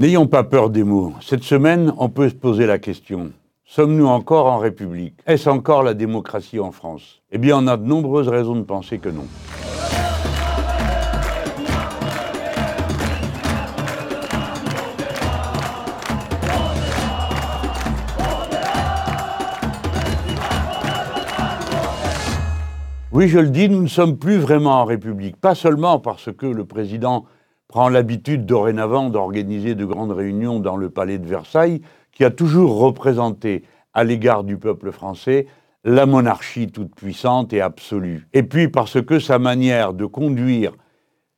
N'ayons pas peur des mots. Cette semaine, on peut se poser la question. Sommes-nous encore en République? Est-ce encore la démocratie en France? Eh bien, on a de nombreuses raisons de penser que non. Oui, je le dis, nous ne sommes plus vraiment en République. Pas seulement parce que le président prend l'habitude dorénavant d'organiser de grandes réunions dans le palais de Versailles, qui a toujours représenté à l'égard du peuple français la monarchie toute puissante et absolue. Et puis parce que sa manière de conduire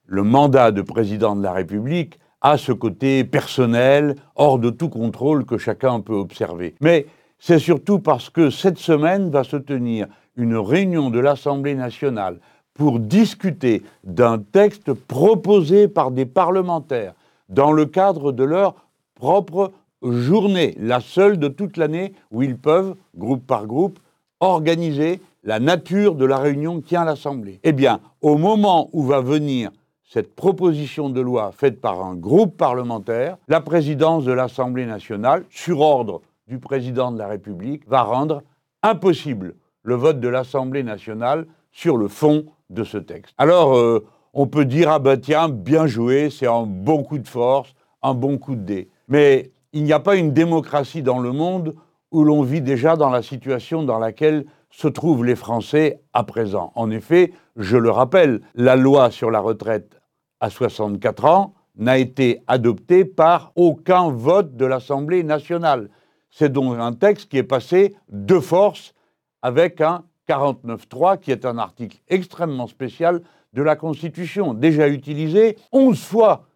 le mandat de président de la République a ce côté personnel, hors de tout contrôle que chacun peut observer. Mais c'est surtout parce que cette semaine va se tenir une réunion de l'Assemblée nationale pour discuter d'un texte proposé par des parlementaires dans le cadre de leur propre journée, la seule de toute l'année où ils peuvent, groupe par groupe, organiser la nature de la réunion qui tient l'Assemblée. Eh bien, au moment où va venir cette proposition de loi faite par un groupe parlementaire, la présidence de l'Assemblée nationale, sur ordre du président de la République, va rendre impossible le vote de l'Assemblée nationale sur le fond de ce texte. Alors, euh, on peut dire, ah ben tiens, bien joué, c'est un bon coup de force, un bon coup de dé. Mais il n'y a pas une démocratie dans le monde où l'on vit déjà dans la situation dans laquelle se trouvent les Français à présent. En effet, je le rappelle, la loi sur la retraite à 64 ans n'a été adoptée par aucun vote de l'Assemblée nationale. C'est donc un texte qui est passé de force avec un 49.3 qui est un article extrêmement spécial de la Constitution, déjà utilisé 11 fois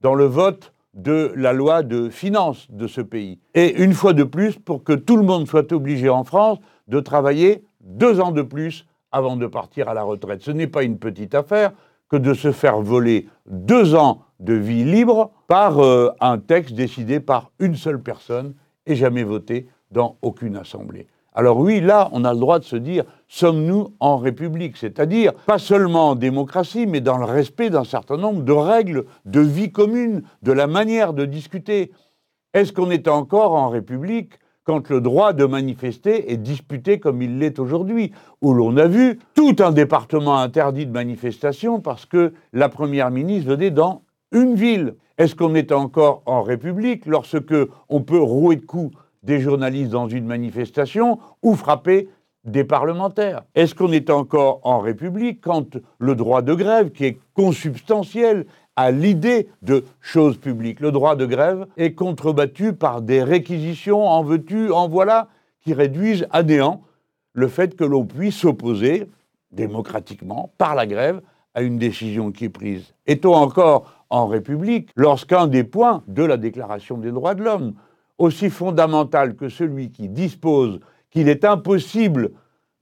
dans le vote de la loi de finances de ce pays. Et une fois de plus, pour que tout le monde soit obligé en France de travailler deux ans de plus avant de partir à la retraite. Ce n'est pas une petite affaire que de se faire voler deux ans de vie libre par euh, un texte décidé par une seule personne et jamais voté dans aucune assemblée. Alors oui, là, on a le droit de se dire, sommes-nous en République? C'est-à-dire, pas seulement en démocratie, mais dans le respect d'un certain nombre de règles de vie commune, de la manière de discuter. Est-ce qu'on est encore en République quand le droit de manifester est disputé comme il l'est aujourd'hui, où l'on a vu tout un département interdit de manifestation parce que la Première ministre venait dans une ville. Est-ce qu'on est encore en République lorsque on peut rouer de coups des journalistes dans une manifestation ou frapper des parlementaires. Est-ce qu'on est encore en République quand le droit de grève, qui est consubstantiel à l'idée de choses publiques, le droit de grève est contrebattu par des réquisitions en veux-tu, en voilà, qui réduisent à néant le fait que l'on puisse s'opposer démocratiquement, par la grève, à une décision qui est prise? Est-on encore en République lorsqu'un des points de la Déclaration des droits de l'homme aussi fondamental que celui qui dispose qu'il est impossible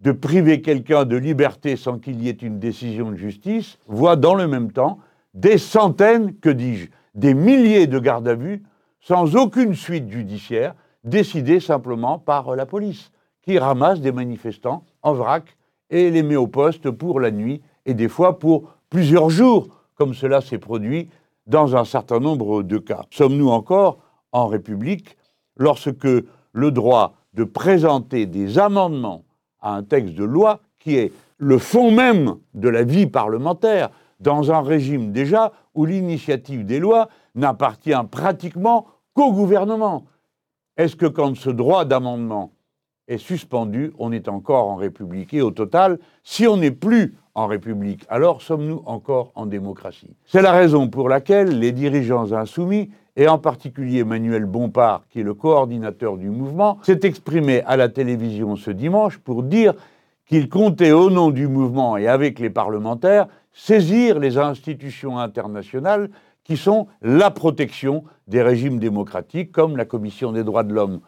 de priver quelqu'un de liberté sans qu'il y ait une décision de justice, voit dans le même temps des centaines, que dis-je, des milliers de gardes à vue sans aucune suite judiciaire, décidée simplement par la police, qui ramasse des manifestants en vrac et les met au poste pour la nuit et des fois pour plusieurs jours, comme cela s'est produit dans un certain nombre de cas. Sommes-nous encore en République lorsque le droit de présenter des amendements à un texte de loi, qui est le fond même de la vie parlementaire, dans un régime déjà où l'initiative des lois n'appartient pratiquement qu'au gouvernement. Est-ce que quand ce droit d'amendement est suspendu, on est encore en République Et au total, si on n'est plus en République, alors sommes-nous encore en démocratie? C'est la raison pour laquelle les dirigeants insoumis et en particulier Emmanuel Bompard, qui est le coordinateur du mouvement, s'est exprimé à la télévision ce dimanche pour dire qu'il comptait au nom du mouvement et avec les parlementaires saisir les institutions internationales qui sont la protection des régimes démocratiques, comme la Commission des droits de l'homme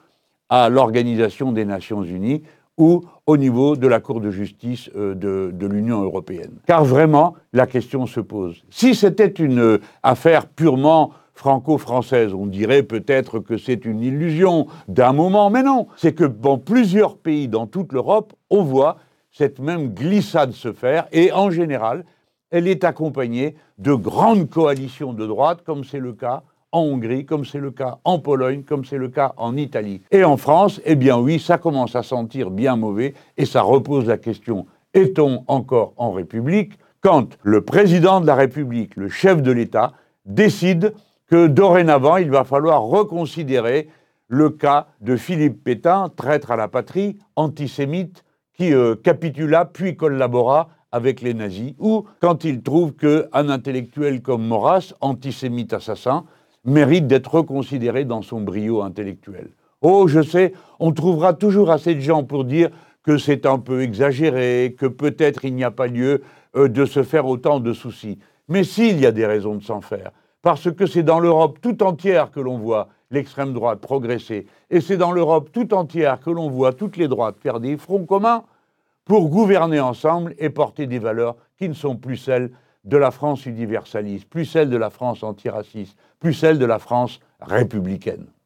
à l'Organisation des Nations Unies ou au niveau de la Cour de justice euh, de, de l'Union européenne. Car vraiment, la question se pose. Si c'était une affaire purement franco-française. On dirait peut-être que c'est une illusion d'un moment, mais non, c'est que dans plusieurs pays dans toute l'Europe, on voit cette même glissade se faire, et en général, elle est accompagnée de grandes coalitions de droite, comme c'est le cas en Hongrie, comme c'est le cas en Pologne, comme c'est le cas en Italie. Et en France, eh bien oui, ça commence à sentir bien mauvais et ça repose la question, est-on encore en République quand le président de la République, le chef de l'État, décide que dorénavant, il va falloir reconsidérer le cas de Philippe Pétain, traître à la patrie, antisémite, qui euh, capitula puis collabora avec les nazis, ou quand il trouve qu'un intellectuel comme Maurras, antisémite assassin, mérite d'être reconsidéré dans son brio intellectuel. Oh, je sais, on trouvera toujours assez de gens pour dire que c'est un peu exagéré, que peut-être il n'y a pas lieu euh, de se faire autant de soucis. Mais s'il y a des raisons de s'en faire, parce que c'est dans l'Europe tout entière que l'on voit l'extrême droite progresser, et c'est dans l'Europe tout entière que l'on voit toutes les droites faire des fronts communs pour gouverner ensemble et porter des valeurs qui ne sont plus celles de la France universaliste, plus celles de la France antiraciste, plus celles de la France républicaine.